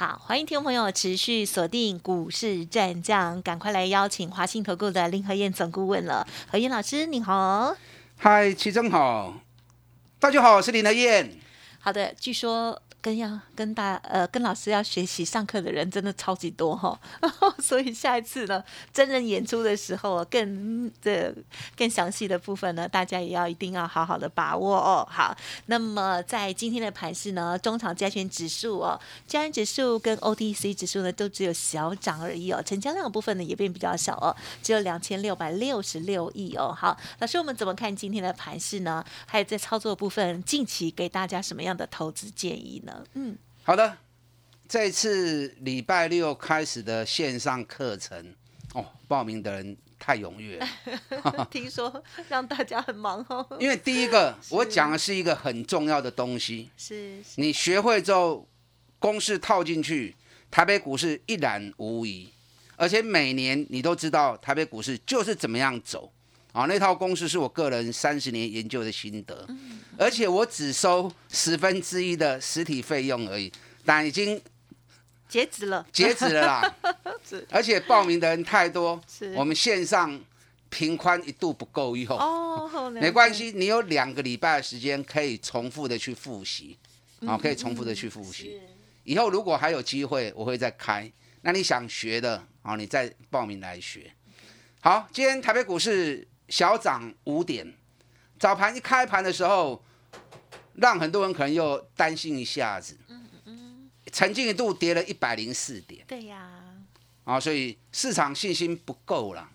好，欢迎听众朋友持续锁定股市战将，赶快来邀请华信投顾的林和燕总顾问了。何燕老师，你好。嗨，齐正好，大家好，我是林和燕。好的，据说。跟要跟大呃跟老师要学习上课的人真的超级多哈，所以下一次呢真人演出的时候更的更详细的部分呢，大家也要一定要好好的把握哦。好，那么在今天的盘市呢，中场加权指数哦，加权指数跟 OTC 指数呢都只有小涨而已哦，成交量部分呢也变比较小哦，只有两千六百六十六亿哦。好，老师我们怎么看今天的盘市呢？还有在操作部分，近期给大家什么样的投资建议呢？嗯，好的，这次礼拜六开始的线上课程哦，报名的人太踊跃了，听说让大家很忙哦。因为第一个，我讲的是一个很重要的东西，是。你学会之后，公式套进去，台北股市一览无遗，而且每年你都知道台北股市就是怎么样走。啊，那套公式是我个人三十年研究的心得，而且我只收十分之一的实体费用而已，但已经截止了，截止了啦。而且报名的人太多，我们线上平宽一度不够用。哦，没关系，你有两个礼拜的时间可以重复的去复习，啊，可以重复的去复习。以后如果还有机会，我会再开。那你想学的，啊，你再报名来学。好，今天台北股市。小涨五点，早盘一开盘的时候，让很多人可能又担心一下子。嗯嗯曾经一度跌了一百零四点。对呀。啊，所以市场信心不够了。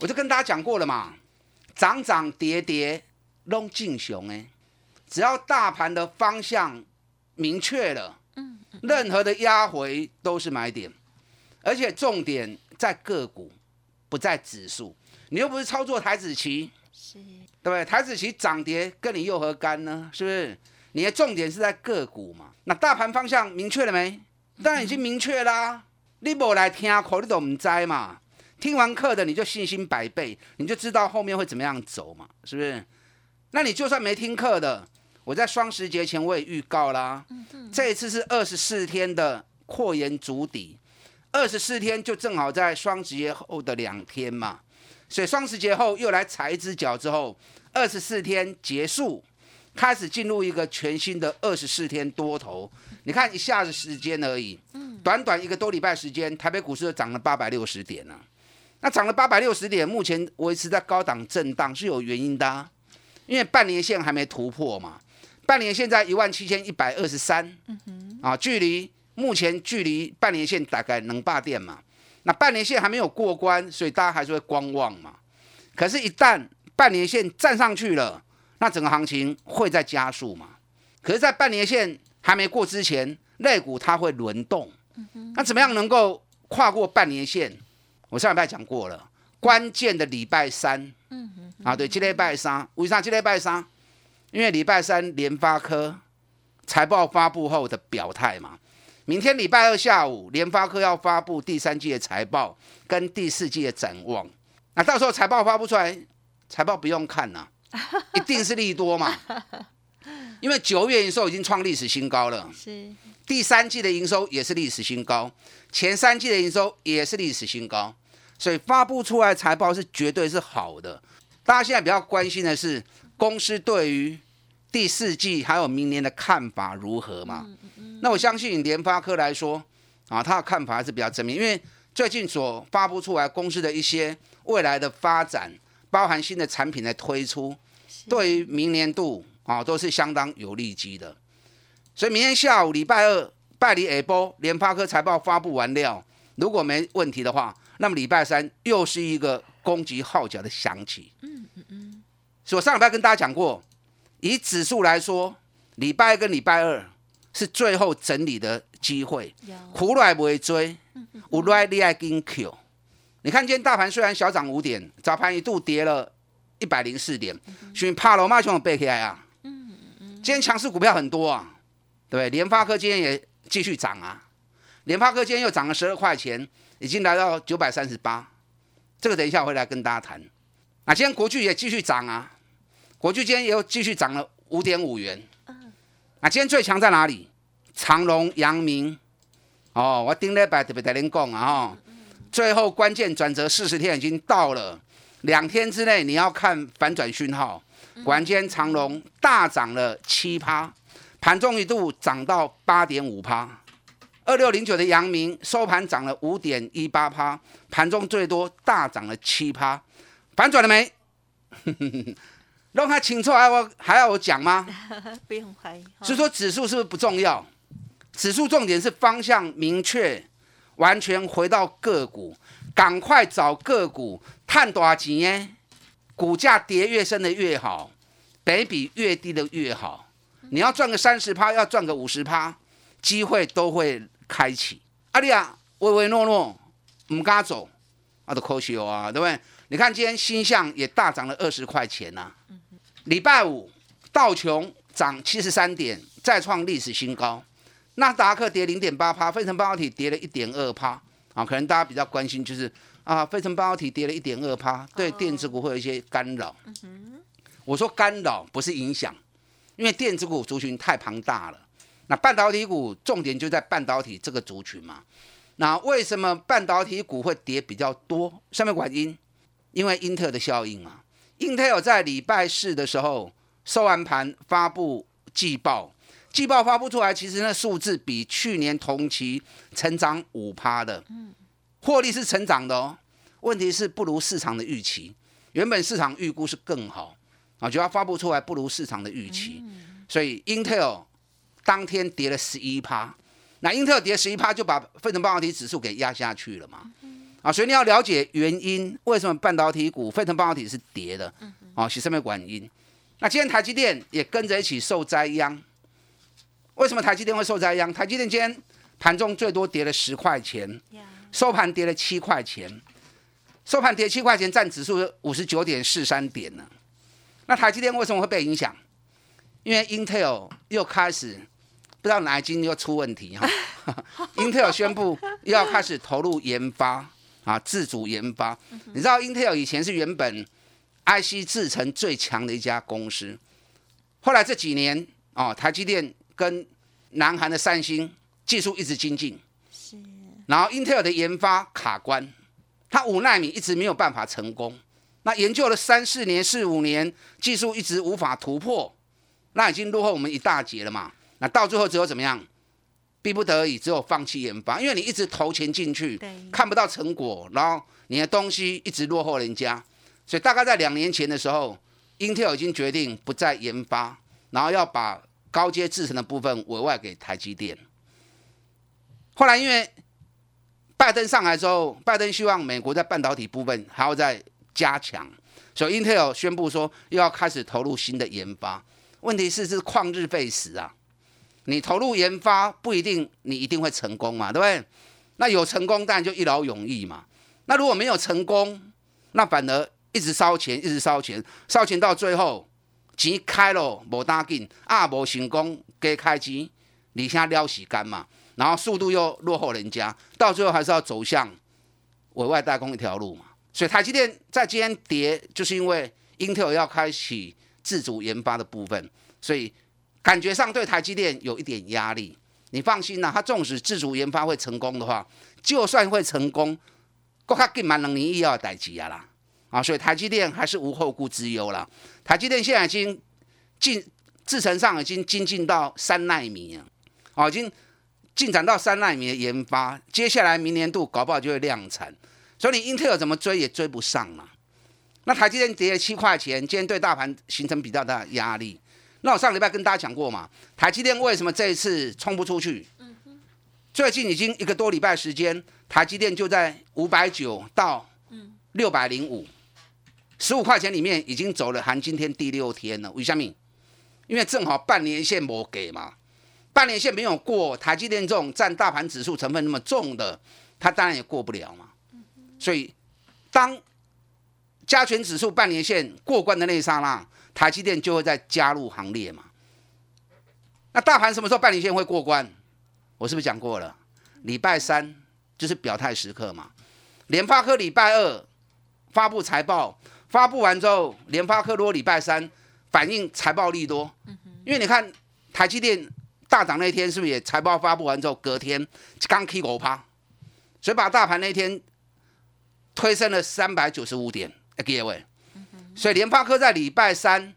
我就跟大家讲过了嘛，涨涨跌跌拢进熊哎，只要大盘的方向明确了，嗯，任何的压回都是买点，而且重点在个股，不在指数。你又不是操作台子棋，是，对不对？台子棋涨跌跟你又何干呢？是不是？你的重点是在个股嘛？那大盘方向明确了没？当然已经明确啦。你不来听课，你都唔知嘛。听完课的你就信心百倍，你就知道后面会怎么样走嘛？是不是？那你就算没听课的，我在双十节前我也预告啦。这一次是二十四天的扩延足底，二十四天就正好在双十节后的两天嘛。所以双十节后又来踩一只脚之后，二十四天结束，开始进入一个全新的二十四天多头。你看一下子时间而已，短短一个多礼拜时间，台北股市就涨了八百六十点了。那涨了八百六十点，目前维持在高档震荡是有原因的，因为半年线还没突破嘛。半年线在一万七千一百二十三，啊，距离目前距离半年线大概能霸点嘛。那半年线还没有过关，所以大家还是会观望嘛。可是，一旦半年线站上去了，那整个行情会在加速嘛。可是，在半年线还没过之前，类股它会轮动。那怎么样能够跨过半年线？我上礼拜讲过了，关键的礼拜三。啊，对，今礼拜三，为啥今礼拜三？因为礼拜三联发科财报发布后的表态嘛。明天礼拜二下午，联发科要发布第三季的财报跟第四季的展望。那到时候财报发布出来，财报不用看了，一定是利多嘛。因为九月营收已经创历史新高了，是第三季的营收也是历史新高，前三季的营收也是历史新高，所以发布出来财报是绝对是好的。大家现在比较关心的是公司对于第四季还有明年的看法如何嘛？那我相信联发科来说，啊，他的看法还是比较正面，因为最近所发布出来公司的一些未来的发展，包含新的产品的推出，对于明年度啊都是相当有利基的。所以明天下午礼拜二拜里 A 波联发科财报发布完料，如果没问题的话，那么礼拜三又是一个攻击号角的响起。嗯嗯嗯。所以我上礼拜跟大家讲过，以指数来说，礼拜一跟礼拜二。是最后整理的机会，苦来不会追，无来你爱跟 Q。你看今天大盘虽然小涨五点，早盘一度跌了一百零四点，所以怕了马上背起来啊。今天强势股票很多啊，对不对？联发科今天也继续涨啊，联发科今天又涨了十二块钱，已经来到九百三十八。这个等一下会来跟大家谈。啊，今天国巨也继续涨啊，国巨今天也又继续涨了五点五元。啊，今天最强在哪里？长隆、阳明。哦，我顶礼拜特别跟您讲啊，哈，最后关键转折四十天已经到了，两天之内你要看反转讯号。果然，今天长隆大涨了七趴，盘中一度涨到八点五趴。二六零九的阳明收盘涨了五点一八趴，盘中最多大涨了七趴，反转了没？让他清楚还要还要我讲吗？不用怀疑。所以说指数是不是不重要？指数重点是方向明确，完全回到个股，赶快找个股，探多少钱耶？股价跌越深的越好，北比越低的越好。你要赚个三十趴，要赚个五十趴，机会都会开启。阿丽亚唯唯诺诺，唔敢走，啊，都可惜啊，对不对？你看今天新象也大涨了二十块钱呐。礼拜五道琼涨七十三点，再创历史新高。纳斯达克跌零点八趴，费城半导体跌了一点二趴。啊，可能大家比较关心就是啊，费城半导体跌了一点二趴，对电子股会有一些干扰。我说干扰不是影响，因为电子股族群太庞大了。那半导体股重点就在半导体这个族群嘛。那为什么半导体股会跌比较多？上面管因，因为英特尔的效应嘛。英特尔在礼拜四的时候收完盘发布季报。季报发布出来，其实那数字比去年同期成长五趴的，获利是成长的哦。问题是不如市场的预期，原本市场预估是更好啊，就要发布出来不如市场的预期，所以 Intel 当天跌了十一趴，那 Intel 跌十一趴就把费城半导体指数给压下去了嘛，啊，所以你要了解原因，为什么半导体股沸腾半导体是跌的，啊，是什么原因？那今天台积电也跟着一起受灾殃。为什么台积电会受灾殃？台积电今天盘中最多跌了十块钱，收盘跌了七块钱，收盘跌七块钱，占指数五十九点四三点呢。那台积电为什么会被影响？因为 Intel 又开始不知道哪一斤又出问题哈。Intel 宣布又要开始投入研发啊，自主研发。你知道 Intel 以前是原本 IC 制成最强的一家公司，后来这几年哦，台积电。跟南韩的三星技术一直精进，是，然后英特尔的研发卡关，它五纳米一直没有办法成功，那研究了三四年、四五年，技术一直无法突破，那已经落后我们一大截了嘛。那到最后只有怎么样？逼不得已，只有放弃研发，因为你一直投钱进去，看不到成果，然后你的东西一直落后人家，所以大概在两年前的时候，，Intel 已经决定不再研发，然后要把。高阶制成的部分委外给台积电。后来因为拜登上来之后，拜登希望美国在半导体部分还要再加强，所以 Intel 宣布说又要开始投入新的研发。问题是是旷日费时啊！你投入研发不一定你一定会成功嘛，对不对？那有成功当然就一劳永逸嘛。那如果没有成功，那反而一直烧钱，一直烧钱，烧钱到最后。钱开了无打紧，啊无成功加开钱，而且撩洗干嘛，然后速度又落后人家，到最后还是要走向委外代工一条路嘛。所以台积电在今天跌，就是因为英特尔要开启自主研发的部分，所以感觉上对台积电有一点压力。你放心啦，它纵使自主研发会成功的话，就算会成功，国较紧蛮两年以后的代志啊啦。啊，所以台积电还是无后顾之忧了。台积电现在已经进制程上已经精进到三纳米了，哦，已经进展到三纳米的研发。接下来明年度搞不好就会量产，所以你英特尔怎么追也追不上了。那台积电跌了七块钱，今天对大盘形成比较大的压力。那我上礼拜跟大家讲过嘛，台积电为什么这一次冲不出去？最近已经一个多礼拜时间，台积电就在五百九到六百零五。十五块钱里面已经走了，含今天第六天了。为什么？因为正好半年线没给嘛，半年线没有过，台积电这种占大盘指数成分那么重的，它当然也过不了嘛。所以当加权指数半年线过关的那一刹那，台积电就会再加入行列嘛。那大盘什么时候半年线会过关？我是不是讲过了？礼拜三就是表态时刻嘛。联发科礼拜二发布财报，发布完之后，联发科如果礼拜三反映财报利多，因为你看台积电大涨那天是不是也财报发布完之后，隔天刚 K 五趴，所以把大盘那天推升了三百九十五点，各位。所以联发科在礼拜三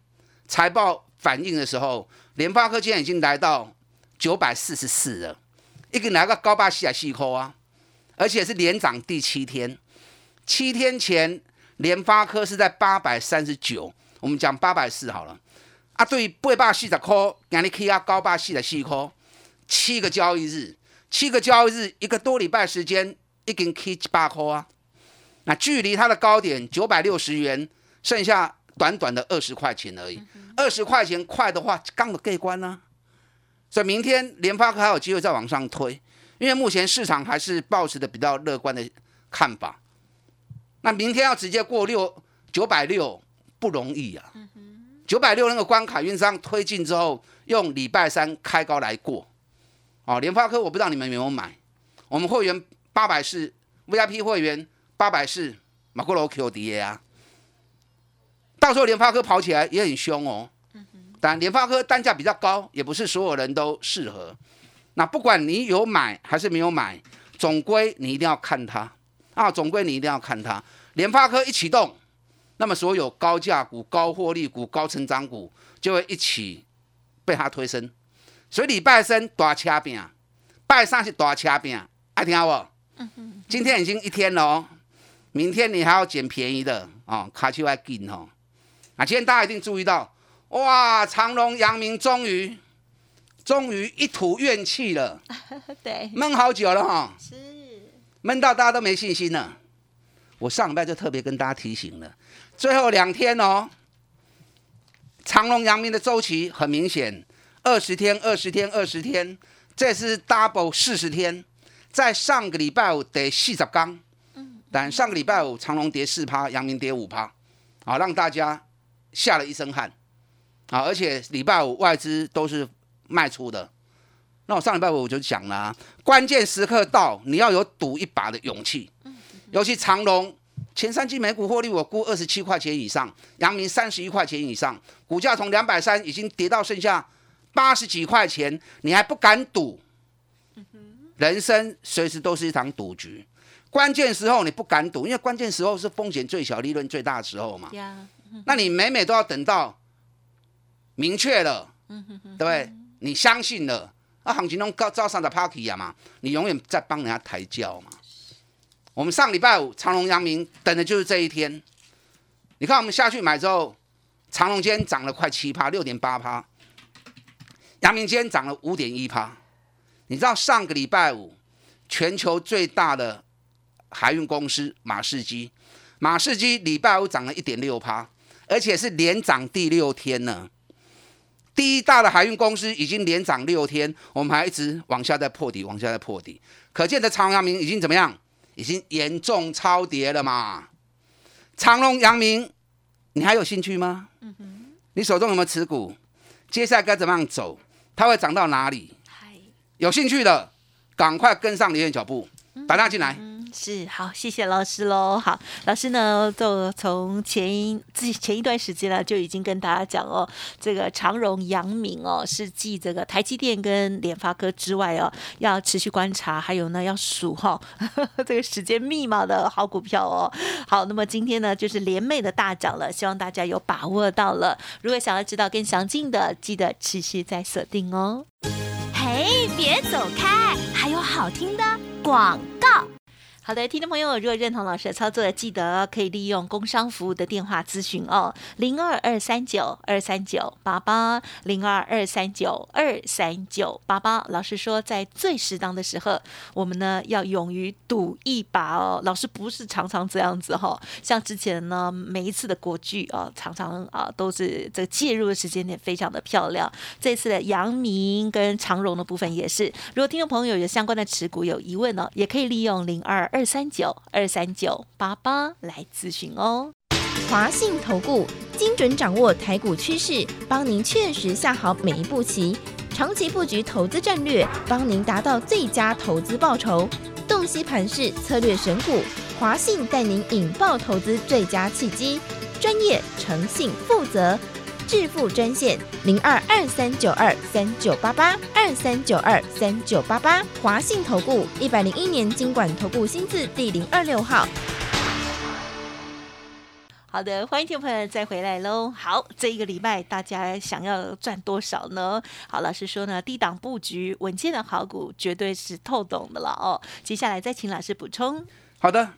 财报反映的时候，联发科今天已经来到九百四十四了，一个来个高八西亚细扣啊，而且是连涨第七天。七天前联发科是在八百三十九，我们讲八百四好了。啊，对，八百四十块，让你 K 啊高八四的细扣，七个交易日，七个交易日，一个多礼拜时间，已经 K 七八块啊。那距离它的高点九百六十元，剩下短短的二十块钱而已。二十块钱快的话，刚的盖关呢。所以明天联发科还有机会再往上推，因为目前市场还是保持的比较乐观的看法。那明天要直接过六九百六不容易啊。九百六那个关卡，运商推进之后，用礼拜三开高来过。哦，联发科我不知道你们有没有买，我们会员八百四 VIP 会员八百四马库罗 Q D A 啊。到时候联发科跑起来也很凶哦。但联发科单价比较高，也不是所有人都适合。那不管你有买还是没有买，总归你一定要看它啊！总归你一定要看它。联发科一启动，那么所有高价股、高获利股、高成长股就会一起被它推升。所以礼拜三大车饼，拜三是大车饼，爱听不？今天已经一天了哦，明天你还要捡便宜的哦，卡丘还紧哦。啊，今天大家一定注意到，哇，长隆、阳明终于，终于一吐怨气了。对，闷好久了哈，是闷到大家都没信心了。我上礼拜就特别跟大家提醒了，最后两天哦，长隆、阳明的周期很明显，二十天、二十天、二十天，这是 double 四十天，在上个礼拜五得四十缸，嗯，但上个礼拜五长隆跌四趴，阳明跌五趴，啊，让大家。吓了一身汗，啊！而且礼拜五外资都是卖出的。那我上礼拜五我就讲了，关键时刻到，你要有赌一把的勇气。尤其长隆前三季每股获利我估二十七块钱以上，阳明三十一块钱以上，股价从两百三已经跌到剩下八十几块钱，你还不敢赌？人生随时都是一场赌局，关键时候你不敢赌，因为关键时候是风险最小、利润最大的时候嘛。那你每每都要等到明确了，对不对？你相信了，啊，行情中高招上的 party 啊嘛，你永远在帮人家抬轿嘛。我们上礼拜五长隆、阳明等的就是这一天。你看我们下去买之后，长隆今天涨了快七趴，六点八趴；阳明今天涨了五点一趴。你知道上个礼拜五全球最大的海运公司马士基，马士基礼拜五涨了一点六趴。而且是连涨第六天呢，第一大的海运公司已经连涨六天，我们还一直往下在破底，往下在破底，可见的长隆、阳明已经怎么样？已经严重超跌了嘛？长隆、阳明，你还有兴趣吗？嗯哼，你手中有没有持股？接下来该怎么样走？它会涨到哪里？有兴趣的，赶快跟上李燕脚步，打电进来。是好，谢谢老师喽。好，老师呢，就从前一自前一段时间呢，就已经跟大家讲哦，这个长荣、阳明哦，是继这个台积电跟联发科之外哦，要持续观察，还有呢，要数哈 这个时间密码的好股票哦。好，那么今天呢，就是联袂的大涨了，希望大家有把握到了。如果想要知道更详尽的，记得持续在锁定哦。嘿，别走开，还有好听的广告。好的，听众朋友，如果认同老师的操作，记得可以利用工商服务的电话咨询哦，零二二三九二三九八八，零二二三九二三九八八。老师说，在最适当的时候，我们呢要勇于赌一把哦。老师不是常常这样子哈，像之前呢，每一次的国剧啊，常常啊都是这个介入的时间点非常的漂亮。这次的阳明跟长荣的部分也是。如果听众朋友有相关的持股有疑问呢，也可以利用零二二二三九二三九八八来咨询哦。华信投顾精准掌握台股趋势，帮您确实下好每一步棋，长期布局投资战略，帮您达到最佳投资报酬。洞悉盘势策略选股，华信带您引爆投资最佳契机，专业、诚信、负责。致富专线零二二三九二三九八八二三九二三九八八，华信投顾一百零一年经管投顾新字第零二六号。好的，欢迎听众朋友再回来喽。好，这一个礼拜大家想要赚多少呢？好，老师说呢，低档布局稳健的好股绝对是透懂的了哦。接下来再请老师补充。好的，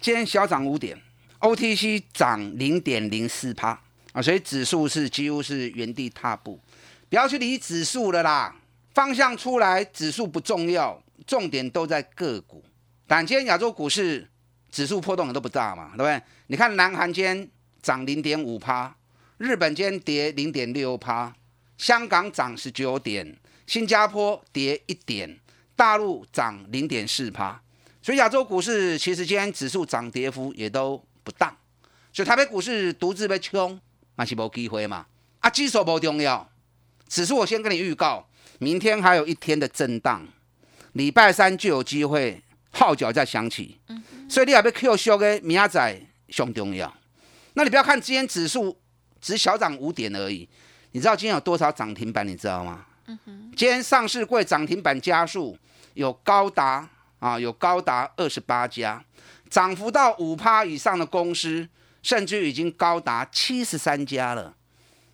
今天小涨五点，OTC 涨零点零四趴。所以指数是几乎是原地踏步，不要去理指数了啦。方向出来，指数不重要，重点都在个股。但今天亚洲股市指数波动都不大嘛，对不对？你看南韩今天涨零点五趴，日本今天跌零点六趴，香港涨十九点，新加坡跌一点，大陆涨零点四趴。所以亚洲股市其实今天指数涨跌幅也都不大，所以台北股市独自被冲。那是无机会嘛？啊，指数不重要，指数我先跟你预告，明天还有一天的震荡，礼拜三就有机会号角再响起。所以你也要 Q 修的明仔上重要。那你不要看今天指数只小涨五点而已，你知道今天有多少涨停板？你知道吗？今天上市柜涨停板家数有高达啊，有高达二十八家，涨幅到五趴以上的公司。甚至已经高达七十三家了，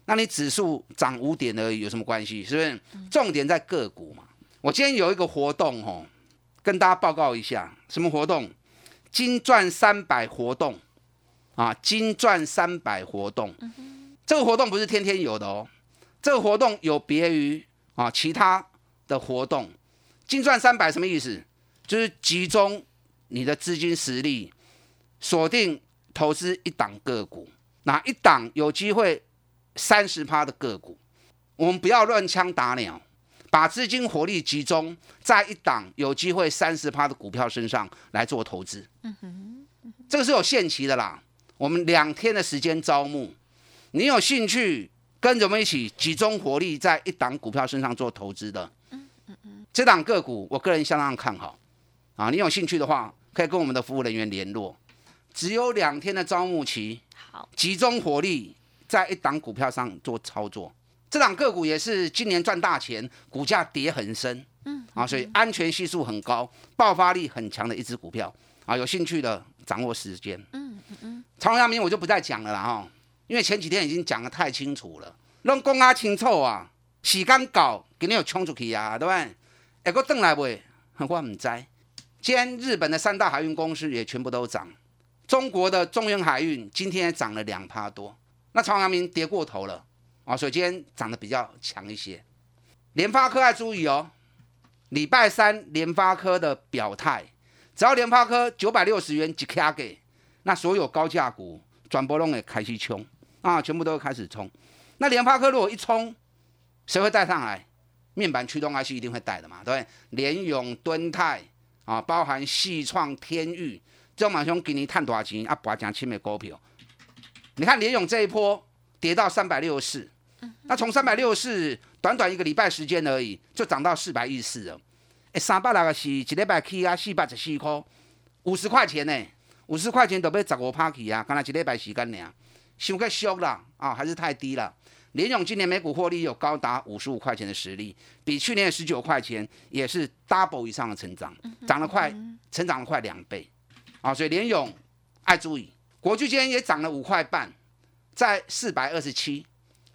那你指数涨五点而已，有什么关系？是不是？重点在个股嘛。我今天有一个活动哦，跟大家报告一下，什么活动？金钻三百活动啊！金钻三百活动，这个活动不是天天有的哦，这个活动有别于啊其他的活动。金钻三百什么意思？就是集中你的资金实力，锁定。投资一档个股，哪一档有机会三十趴的个股，我们不要乱枪打鸟，把资金火力集中在一档有机会三十趴的股票身上来做投资。嗯哼，这个是有限期的啦，我们两天的时间招募，你有兴趣跟着我们一起集中火力在一档股票身上做投资的？嗯嗯嗯，这档个股我个人相当看好啊，你有兴趣的话，可以跟我们的服务人员联络。只有两天的招募期，好，集中火力在一档股票上做操作。这档个股也是今年赚大钱，股价跌很深，嗯，啊，所以安全系数很高，爆发力很强的一只股票啊。有兴趣的掌握时间，嗯嗯嗯。长阳明我就不再讲了啦哈，因为前几天已经讲的太清楚了，让公阿清楚啊，时间搞肯定有冲出去啊，对不对？哎，个等来不？我唔知。今天日本的三大海运公司也全部都涨。中国的中远海运今天涨了两趴多，那长阳明跌过头了啊，所以今天涨得比较强一些。联发科要注意哦，礼拜三联发科的表态，只要联发科九百六十元一卡给，那所有高价股转波龙也开始冲啊，全部都开始冲。那联发科如果一冲，谁会带上来？面板驱动 IC 一定会带的嘛，对不对？联永、敦泰啊，包含细创、天域。周马兄给你探多少钱啊？博讲青美股票，你看联勇这一波跌到三百六十四，那从三百六十四短短一个礼拜时间而已，就涨到四百一十四了。哎，三百六个是一礼拜起啊，四百十四块，五十块钱呢，五十块钱都被十五趴起啊，刚才一礼拜时间呢，伤个俗啦啊，还是太低了。联勇今年每股获利有高达五十五块钱的实力，比去年的十九块钱也是 double 以上的成长，涨了快，成长了快两倍。啊，所以联勇爱注意，国巨今天也涨了五块半，在四百二十七，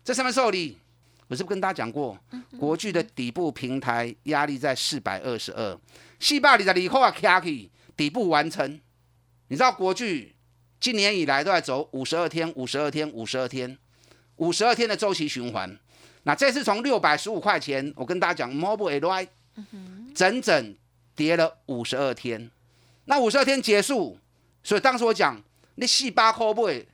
这上面受理，我是不是跟大家讲过，国巨的底部平台压力在四百二十二，四百里的里后啊卡起底部完成，你知道国巨今年以来都在走五十二天、五十二天、五十二天、五十二天的周期循环，那这次从六百十五块钱，我跟大家讲，Mobile AI，整整跌了五十二天。那五十二天结束，所以当时我讲，你四百块不会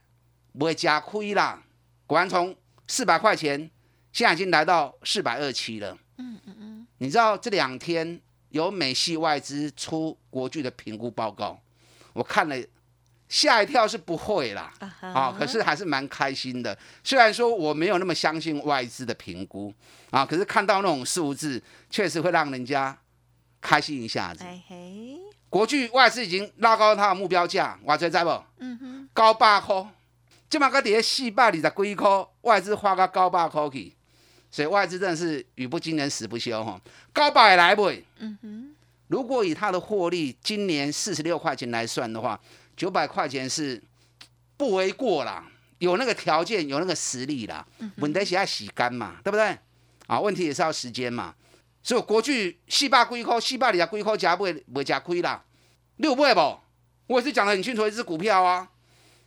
不会加亏啦。果然从四百块钱，现在已经来到四百二七了。嗯嗯嗯。你知道这两天有美系外资出国巨的评估报告，我看了吓一跳是不会啦，啊，可是还是蛮开心的。虽然说我没有那么相信外资的评估啊，可是看到那种数字，确实会让人家开心一下子。国巨外资已经拉高它的目标价，我知在不？嗯哼，高八块，今嘛个底下四百二十几块，外资花个高八块去，所以外资真的是语不惊人死不休哈。高八也来不？嗯哼，如果以它的获利今年四十六块钱来算的话，九百块钱是不为过啦，有那个条件，有那个实力啦。问题是要洗干嘛，对不对？啊，问题也是要时间嘛。所以国巨四百几块，四百二十几块价不会不会吃亏啦。六倍不？我也是讲的很清楚，一只股票啊，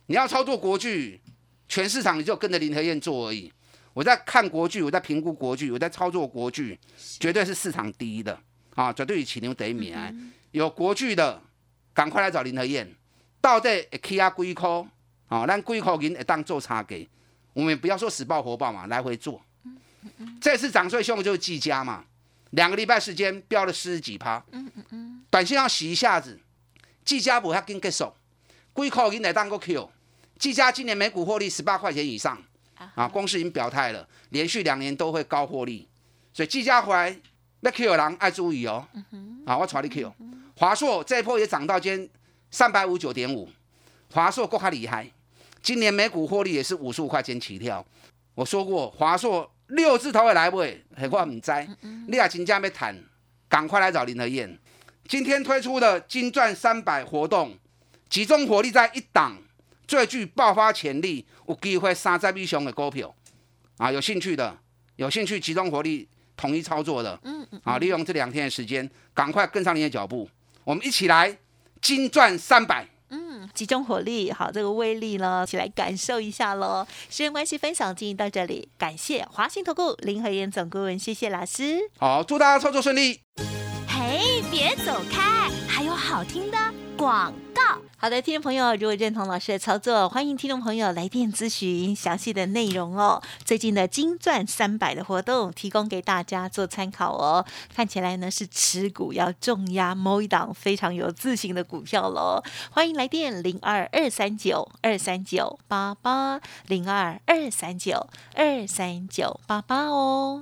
你要操作国巨，全市场你就跟着林和燕做而已。我在看国巨，我在评估国巨，我在操作国巨，绝对是市场第一的啊，绝对起牛得米啊！有国巨的，赶快来找林和燕。到底会起啊几块？啊，咱几块银会当做差价。我们不要说死爆活爆嘛，来回做。这次涨最凶的就是技嘉嘛，两个礼拜时间飙了四十几趴。嗯嗯嗯，短线要洗一下子。技嘉不要跟结束，几块银来当个 Q。技嘉今年每股获利十八块钱以上，啊，公司已经表态了，连续两年都会高获利，所以技嘉回来要 Q 人爱注意哦。啊，我带你 Q。华硕这一波也涨到今天三百五九点五，华硕够还厉害，今年每股获利也是五十五块钱起跳。我说过，华硕六字头会来不？很快唔知，你也真正要谈，赶快来找林和燕。今天推出的金钻三百活动，集中火力在一档最具爆发潜力、有机会杀在必雄的股票啊！有兴趣的，有兴趣集中火力统一操作的，嗯嗯，啊，利用这两天的时间，赶快跟上你的脚步，我们一起来金钻三百，集中火力，好，这个威力呢，一起来感受一下喽。时间关系，分享进行到这里，感谢华兴投顾林和燕总顾问，谢谢老师，好，祝大家操作顺利。别走开！还有好听的广告。好的，听众朋友，如果认同老师的操作，欢迎听众朋友来电咨询详细的内容哦。最近的金钻三百的活动提供给大家做参考哦。看起来呢是持股要重压某一档非常有自信的股票喽。欢迎来电零二二三九二三九八八零二二三九二三九八八哦。